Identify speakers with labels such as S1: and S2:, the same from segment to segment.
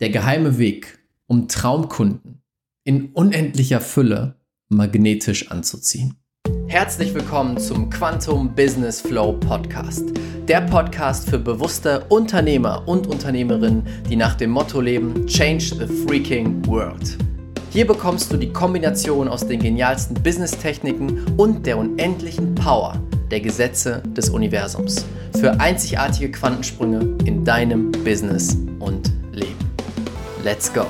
S1: Der geheime Weg, um Traumkunden in unendlicher Fülle magnetisch anzuziehen. Herzlich willkommen zum Quantum Business Flow Podcast. Der Podcast für bewusste Unternehmer und Unternehmerinnen, die nach dem Motto leben: Change the freaking world. Hier bekommst du die Kombination aus den genialsten Business-Techniken und der unendlichen Power der Gesetze des Universums für einzigartige Quantensprünge in deinem Business. Let's go!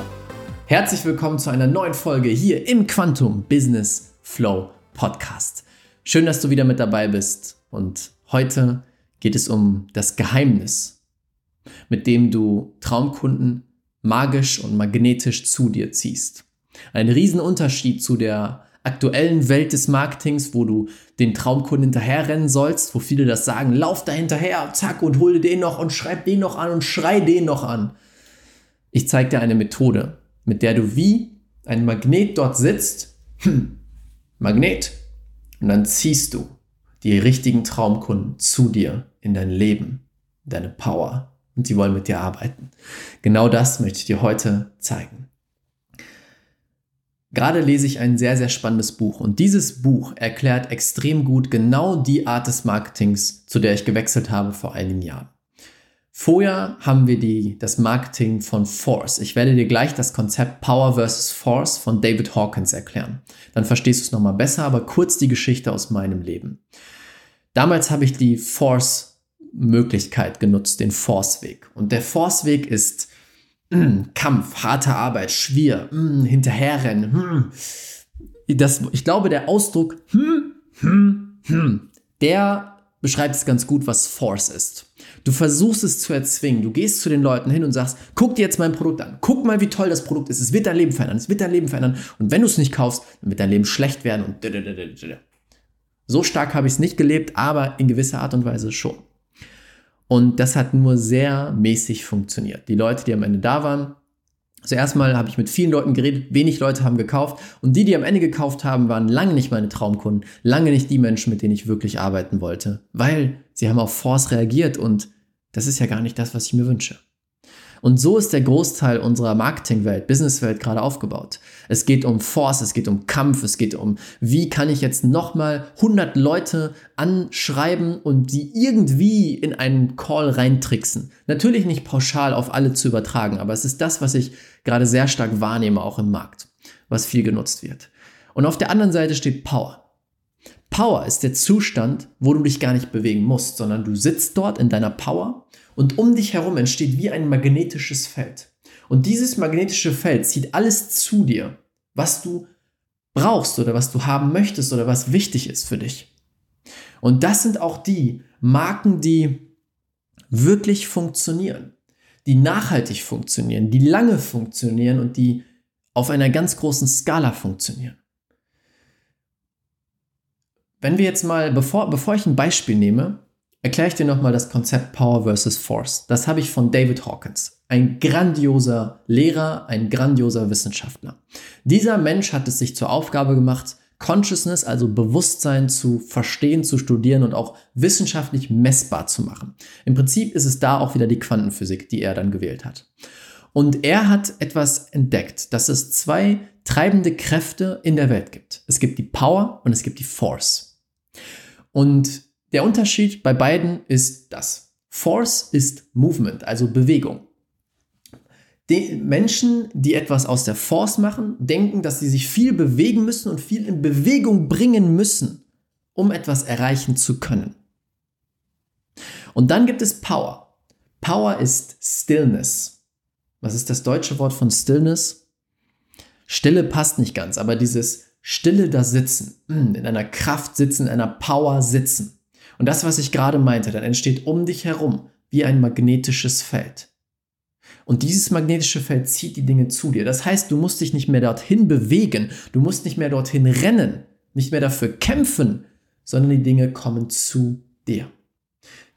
S1: Herzlich willkommen zu einer neuen Folge hier im Quantum Business Flow Podcast. Schön, dass du wieder mit dabei bist und heute geht es um das Geheimnis, mit dem du Traumkunden magisch und magnetisch zu dir ziehst. Ein Riesenunterschied zu der aktuellen Welt des Marketings, wo du den Traumkunden hinterherrennen sollst, wo viele das sagen, lauf da hinterher, zack, und hol den noch und schreib den noch an und schrei den noch an. Ich zeige dir eine Methode, mit der du wie ein Magnet dort sitzt, hm, Magnet, und dann ziehst du die richtigen Traumkunden zu dir in dein Leben, deine Power und sie wollen mit dir arbeiten. Genau das möchte ich dir heute zeigen. Gerade lese ich ein sehr, sehr spannendes Buch und dieses Buch erklärt extrem gut genau die Art des Marketings, zu der ich gewechselt habe vor einigen Jahren. Vorher haben wir die, das Marketing von Force. Ich werde dir gleich das Konzept Power versus Force von David Hawkins erklären. Dann verstehst du es nochmal besser, aber kurz die Geschichte aus meinem Leben. Damals habe ich die Force-Möglichkeit genutzt, den Force-Weg. Und der Force-Weg ist mh, mm, Kampf, harte Arbeit, Schwier, mh, mm, hinterherrennen. Mh. Mm. Das, ich glaube, der Ausdruck, hm, hm, hm, der beschreibt es ganz gut, was Force ist. Du versuchst es zu erzwingen. Du gehst zu den Leuten hin und sagst, guck dir jetzt mein Produkt an. Guck mal, wie toll das Produkt ist. Es wird dein Leben verändern. Es wird dein Leben verändern. Und wenn du es nicht kaufst, dann wird dein Leben schlecht werden und so stark habe ich es nicht gelebt, aber in gewisser Art und Weise schon. Und das hat nur sehr mäßig funktioniert. Die Leute, die am Ende da waren, also erstmal habe ich mit vielen Leuten geredet, wenig Leute haben gekauft und die, die am Ende gekauft haben, waren lange nicht meine Traumkunden, lange nicht die Menschen, mit denen ich wirklich arbeiten wollte, weil sie haben auf Force reagiert und das ist ja gar nicht das, was ich mir wünsche. Und so ist der Großteil unserer Marketingwelt, Businesswelt gerade aufgebaut. Es geht um Force, es geht um Kampf, es geht um, wie kann ich jetzt nochmal 100 Leute anschreiben und die irgendwie in einen Call reintricksen. Natürlich nicht pauschal auf alle zu übertragen, aber es ist das, was ich gerade sehr stark wahrnehme, auch im Markt, was viel genutzt wird. Und auf der anderen Seite steht Power. Power ist der Zustand, wo du dich gar nicht bewegen musst, sondern du sitzt dort in deiner Power und um dich herum entsteht wie ein magnetisches Feld. Und dieses magnetische Feld zieht alles zu dir, was du brauchst oder was du haben möchtest oder was wichtig ist für dich. Und das sind auch die Marken, die wirklich funktionieren, die nachhaltig funktionieren, die lange funktionieren und die auf einer ganz großen Skala funktionieren. Wenn wir jetzt mal, bevor, bevor ich ein Beispiel nehme, erkläre ich dir nochmal das Konzept Power versus Force. Das habe ich von David Hawkins, ein grandioser Lehrer, ein grandioser Wissenschaftler. Dieser Mensch hat es sich zur Aufgabe gemacht, Consciousness, also Bewusstsein zu verstehen, zu studieren und auch wissenschaftlich messbar zu machen. Im Prinzip ist es da auch wieder die Quantenphysik, die er dann gewählt hat. Und er hat etwas entdeckt, dass es zwei treibende Kräfte in der Welt gibt. Es gibt die Power und es gibt die Force. Und der Unterschied bei beiden ist das. Force ist Movement, also Bewegung. Die Menschen, die etwas aus der Force machen, denken, dass sie sich viel bewegen müssen und viel in Bewegung bringen müssen, um etwas erreichen zu können. Und dann gibt es Power. Power ist Stillness. Was ist das deutsche Wort von Stillness? Stille passt nicht ganz, aber dieses Stille da sitzen, in einer Kraft sitzen, in einer Power sitzen. Und das, was ich gerade meinte, dann entsteht um dich herum wie ein magnetisches Feld. Und dieses magnetische Feld zieht die Dinge zu dir. Das heißt, du musst dich nicht mehr dorthin bewegen, du musst nicht mehr dorthin rennen, nicht mehr dafür kämpfen, sondern die Dinge kommen zu dir.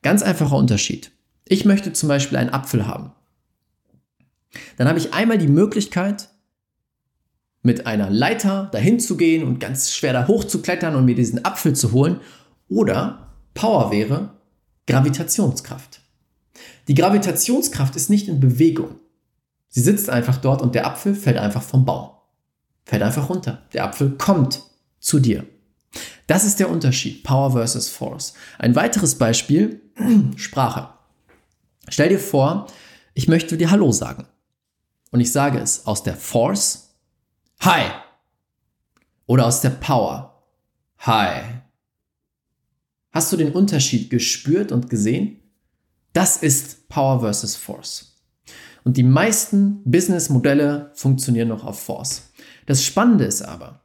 S1: Ganz einfacher Unterschied. Ich möchte zum Beispiel einen Apfel haben. Dann habe ich einmal die Möglichkeit, mit einer Leiter dahin zu gehen und ganz schwer da hoch zu klettern und mir diesen Apfel zu holen. Oder Power wäre Gravitationskraft. Die Gravitationskraft ist nicht in Bewegung. Sie sitzt einfach dort und der Apfel fällt einfach vom Baum. Fällt einfach runter. Der Apfel kommt zu dir. Das ist der Unterschied. Power versus Force. Ein weiteres Beispiel, Sprache. Stell dir vor, ich möchte dir Hallo sagen. Und ich sage es aus der Force, Hi. Oder aus der Power, Hi. Hast du den Unterschied gespürt und gesehen? Das ist Power versus Force. Und die meisten Businessmodelle funktionieren noch auf Force. Das Spannende ist aber,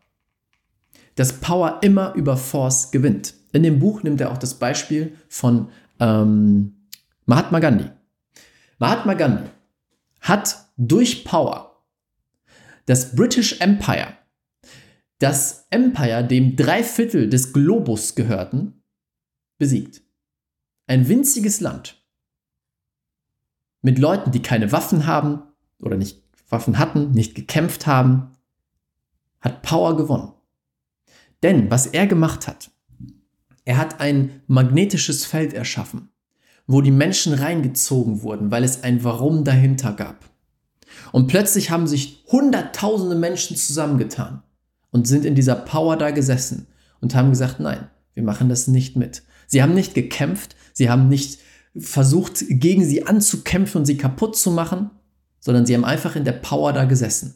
S1: dass Power immer über Force gewinnt. In dem Buch nimmt er auch das Beispiel von ähm, Mahatma Gandhi. Mahatma Gandhi hat durch Power das British Empire, das Empire, dem drei Viertel des Globus gehörten, besiegt. Ein winziges Land mit Leuten, die keine Waffen haben oder nicht Waffen hatten, nicht gekämpft haben, hat Power gewonnen. Denn was er gemacht hat, er hat ein magnetisches Feld erschaffen, wo die Menschen reingezogen wurden, weil es ein Warum dahinter gab. Und plötzlich haben sich hunderttausende Menschen zusammengetan und sind in dieser Power da gesessen und haben gesagt, nein, wir machen das nicht mit. Sie haben nicht gekämpft, sie haben nicht versucht, gegen sie anzukämpfen und sie kaputt zu machen, sondern sie haben einfach in der Power da gesessen.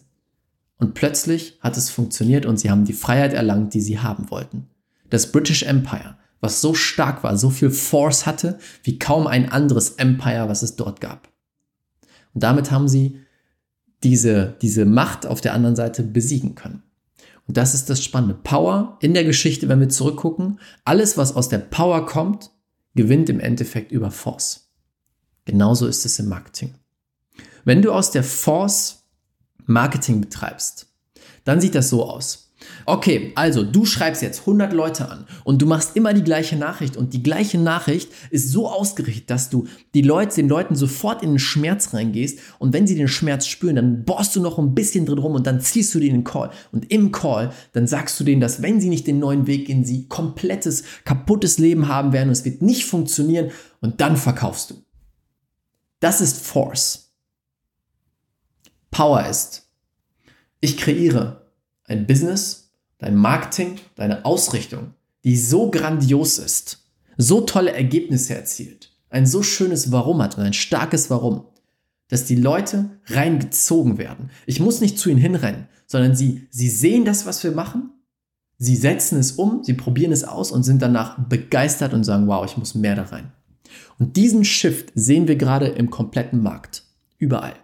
S1: Und plötzlich hat es funktioniert und sie haben die Freiheit erlangt, die sie haben wollten. Das British Empire, was so stark war, so viel Force hatte, wie kaum ein anderes Empire, was es dort gab. Und damit haben sie diese, diese Macht auf der anderen Seite besiegen können. Und das ist das Spannende. Power in der Geschichte, wenn wir zurückgucken, alles, was aus der Power kommt, gewinnt im Endeffekt über Force. Genauso ist es im Marketing. Wenn du aus der Force Marketing betreibst, dann sieht das so aus. Okay, also du schreibst jetzt 100 Leute an und du machst immer die gleiche Nachricht und die gleiche Nachricht ist so ausgerichtet, dass du die Leute, den Leuten sofort in den Schmerz reingehst und wenn sie den Schmerz spüren, dann bohrst du noch ein bisschen drin rum und dann ziehst du in den Call und im Call, dann sagst du denen, dass wenn sie nicht den neuen Weg gehen, sie komplettes, kaputtes Leben haben werden und es wird nicht funktionieren und dann verkaufst du. Das ist Force. Power ist, ich kreiere ein Business, dein Marketing, deine Ausrichtung, die so grandios ist, so tolle Ergebnisse erzielt, ein so schönes Warum hat und ein starkes Warum, dass die Leute reingezogen werden. Ich muss nicht zu ihnen hinrennen, sondern sie, sie sehen das, was wir machen, sie setzen es um, sie probieren es aus und sind danach begeistert und sagen, wow, ich muss mehr da rein. Und diesen Shift sehen wir gerade im kompletten Markt, überall.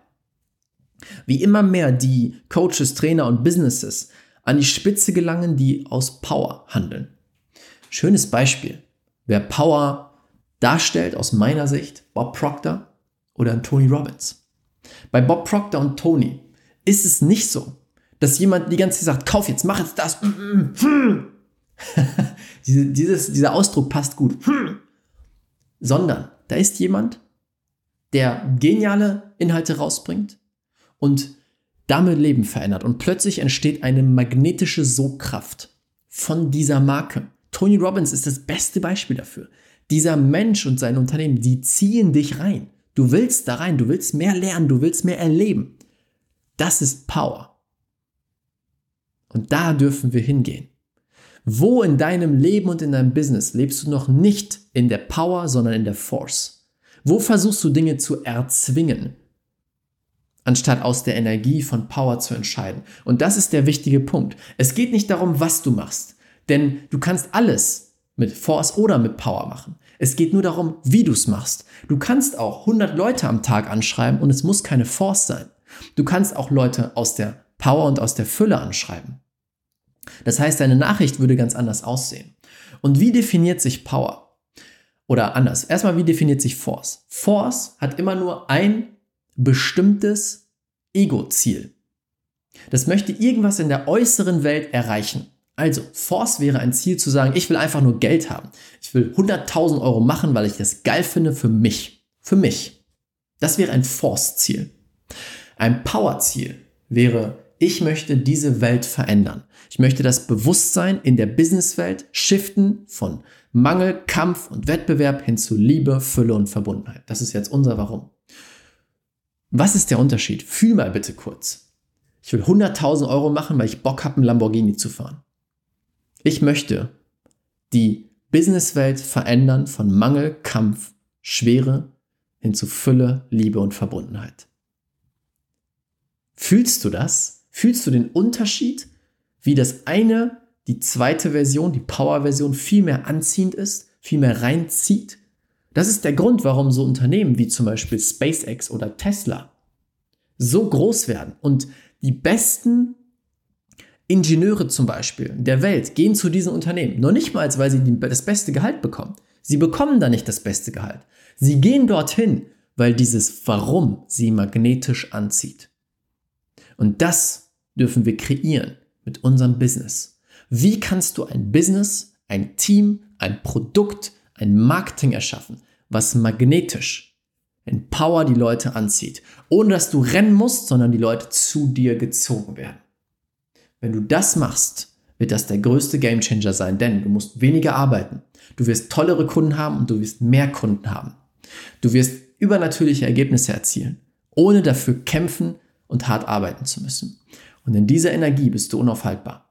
S1: Wie immer mehr die Coaches, Trainer und Businesses an die Spitze gelangen, die aus Power handeln. Schönes Beispiel. Wer Power darstellt, aus meiner Sicht, Bob Proctor oder Tony Robbins. Bei Bob Proctor und Tony ist es nicht so, dass jemand die ganze Zeit sagt, kauf jetzt, mach jetzt das. Diese, dieses, dieser Ausdruck passt gut. Sondern da ist jemand, der geniale Inhalte rausbringt und damit Leben verändert. Und plötzlich entsteht eine magnetische Sogkraft von dieser Marke. Tony Robbins ist das beste Beispiel dafür. Dieser Mensch und sein Unternehmen, die ziehen dich rein. Du willst da rein, du willst mehr lernen, du willst mehr erleben. Das ist Power. Und da dürfen wir hingehen. Wo in deinem Leben und in deinem Business lebst du noch nicht in der Power, sondern in der Force? Wo versuchst du Dinge zu erzwingen? Anstatt aus der Energie von Power zu entscheiden. Und das ist der wichtige Punkt. Es geht nicht darum, was du machst, denn du kannst alles mit Force oder mit Power machen. Es geht nur darum, wie du es machst. Du kannst auch 100 Leute am Tag anschreiben und es muss keine Force sein. Du kannst auch Leute aus der Power und aus der Fülle anschreiben. Das heißt, deine Nachricht würde ganz anders aussehen. Und wie definiert sich Power? Oder anders. Erstmal, wie definiert sich Force? Force hat immer nur ein bestimmtes Ego-Ziel. Das möchte irgendwas in der äußeren Welt erreichen. Also, Force wäre ein Ziel zu sagen, ich will einfach nur Geld haben. Ich will 100.000 Euro machen, weil ich das geil finde für mich. Für mich. Das wäre ein Force-Ziel. Ein Power-Ziel wäre, ich möchte diese Welt verändern. Ich möchte das Bewusstsein in der Businesswelt shiften von Mangel, Kampf und Wettbewerb hin zu Liebe, Fülle und Verbundenheit. Das ist jetzt unser Warum. Was ist der Unterschied? Fühl mal bitte kurz. Ich will 100.000 Euro machen, weil ich Bock habe, einen Lamborghini zu fahren. Ich möchte die Businesswelt verändern von Mangel, Kampf, Schwere hin zu Fülle, Liebe und Verbundenheit. Fühlst du das? Fühlst du den Unterschied, wie das eine, die zweite Version, die Power-Version viel mehr anziehend ist, viel mehr reinzieht? Das ist der Grund, warum so Unternehmen wie zum Beispiel SpaceX oder Tesla so groß werden und die besten Ingenieure zum Beispiel der Welt gehen zu diesen Unternehmen. Noch nicht mal, weil sie das beste Gehalt bekommen. Sie bekommen da nicht das beste Gehalt. Sie gehen dorthin, weil dieses Warum sie magnetisch anzieht. Und das dürfen wir kreieren mit unserem Business. Wie kannst du ein Business, ein Team, ein Produkt, ein Marketing erschaffen, was magnetisch in Power die Leute anzieht, ohne dass du rennen musst, sondern die Leute zu dir gezogen werden. Wenn du das machst, wird das der größte Gamechanger sein, denn du musst weniger arbeiten. Du wirst tollere Kunden haben und du wirst mehr Kunden haben. Du wirst übernatürliche Ergebnisse erzielen, ohne dafür kämpfen und hart arbeiten zu müssen. Und in dieser Energie bist du unaufhaltbar.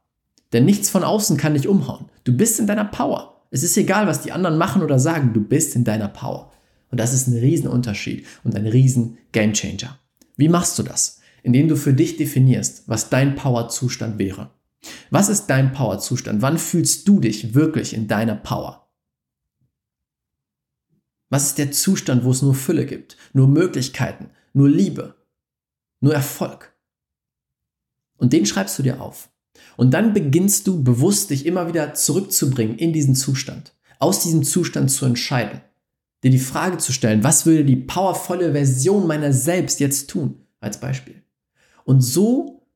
S1: Denn nichts von außen kann dich umhauen. Du bist in deiner Power. Es ist egal, was die anderen machen oder sagen, du bist in deiner Power. Und das ist ein Riesenunterschied und ein riesen Gamechanger. Wie machst du das? Indem du für dich definierst, was dein Powerzustand wäre. Was ist dein Powerzustand? Wann fühlst du dich wirklich in deiner Power? Was ist der Zustand, wo es nur Fülle gibt, nur Möglichkeiten, nur Liebe, nur Erfolg? Und den schreibst du dir auf. Und dann beginnst du bewusst dich immer wieder zurückzubringen in diesen Zustand, aus diesem Zustand zu entscheiden, dir die Frage zu stellen, was würde die powervolle Version meiner selbst jetzt tun, als Beispiel. Und so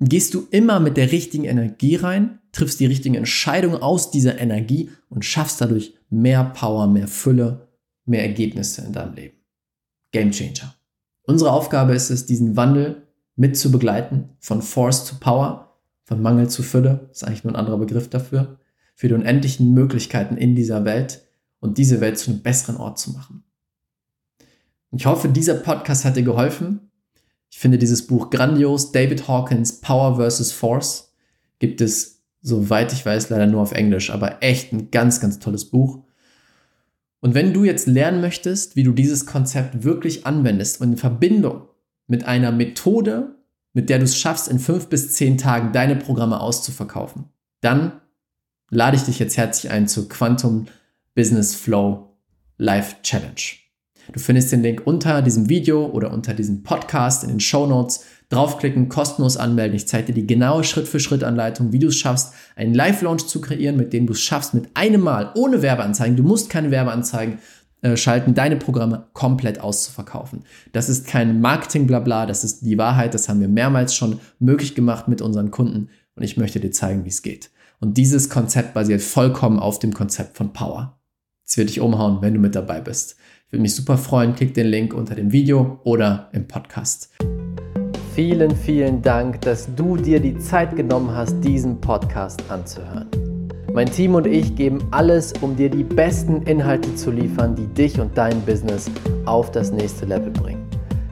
S1: gehst du immer mit der richtigen Energie rein, triffst die richtigen Entscheidungen aus dieser Energie und schaffst dadurch mehr Power, mehr Fülle, mehr Ergebnisse in deinem Leben. Game Changer. Unsere Aufgabe ist es, diesen Wandel mit zu begleiten, von Force to Power, von Mangel zu Fülle, ist eigentlich nur ein anderer Begriff dafür, für die unendlichen Möglichkeiten in dieser Welt und diese Welt zu einem besseren Ort zu machen. Ich hoffe, dieser Podcast hat dir geholfen, ich finde dieses Buch grandios. David Hawkins, Power vs. Force, gibt es, soweit ich weiß, leider nur auf Englisch, aber echt ein ganz, ganz tolles Buch. Und wenn du jetzt lernen möchtest, wie du dieses Konzept wirklich anwendest und in Verbindung mit einer Methode, mit der du es schaffst, in fünf bis zehn Tagen deine Programme auszuverkaufen, dann lade ich dich jetzt herzlich ein zur Quantum Business Flow Life Challenge. Du findest den Link unter diesem Video oder unter diesem Podcast in den Show Notes. Draufklicken, kostenlos anmelden. Ich zeige dir die genaue Schritt-für-Schritt-Anleitung, wie du es schaffst, einen Live-Launch zu kreieren, mit dem du es schaffst, mit einem Mal, ohne Werbeanzeigen, du musst keine Werbeanzeigen schalten, deine Programme komplett auszuverkaufen. Das ist kein Marketing-Blabla, das ist die Wahrheit. Das haben wir mehrmals schon möglich gemacht mit unseren Kunden und ich möchte dir zeigen, wie es geht. Und dieses Konzept basiert vollkommen auf dem Konzept von Power. Es wird dich umhauen, wenn du mit dabei bist. Ich würde mich super freuen. Klick den Link unter dem Video oder im Podcast.
S2: Vielen, vielen Dank, dass du dir die Zeit genommen hast, diesen Podcast anzuhören. Mein Team und ich geben alles, um dir die besten Inhalte zu liefern, die dich und dein Business auf das nächste Level bringen.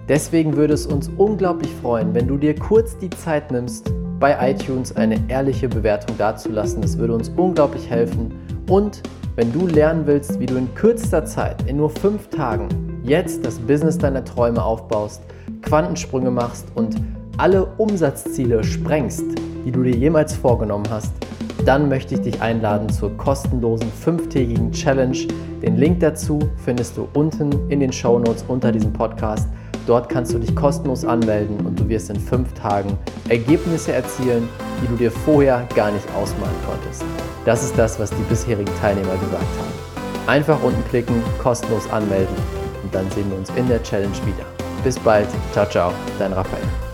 S2: Deswegen würde es uns unglaublich freuen, wenn du dir kurz die Zeit nimmst, bei iTunes eine ehrliche Bewertung dazulassen. Das würde uns unglaublich helfen. Und wenn du lernen willst, wie du in kürzester Zeit, in nur fünf Tagen, jetzt das Business deiner Träume aufbaust, Quantensprünge machst und alle Umsatzziele sprengst, die du dir jemals vorgenommen hast, dann möchte ich dich einladen zur kostenlosen fünftägigen Challenge. Den Link dazu findest du unten in den Show Notes unter diesem Podcast. Dort kannst du dich kostenlos anmelden und du wirst in fünf Tagen Ergebnisse erzielen, die du dir vorher gar nicht ausmalen konntest. Das ist das, was die bisherigen Teilnehmer gesagt haben. Einfach unten klicken, kostenlos anmelden und dann sehen wir uns in der Challenge wieder. Bis bald, ciao, ciao, dein Raphael.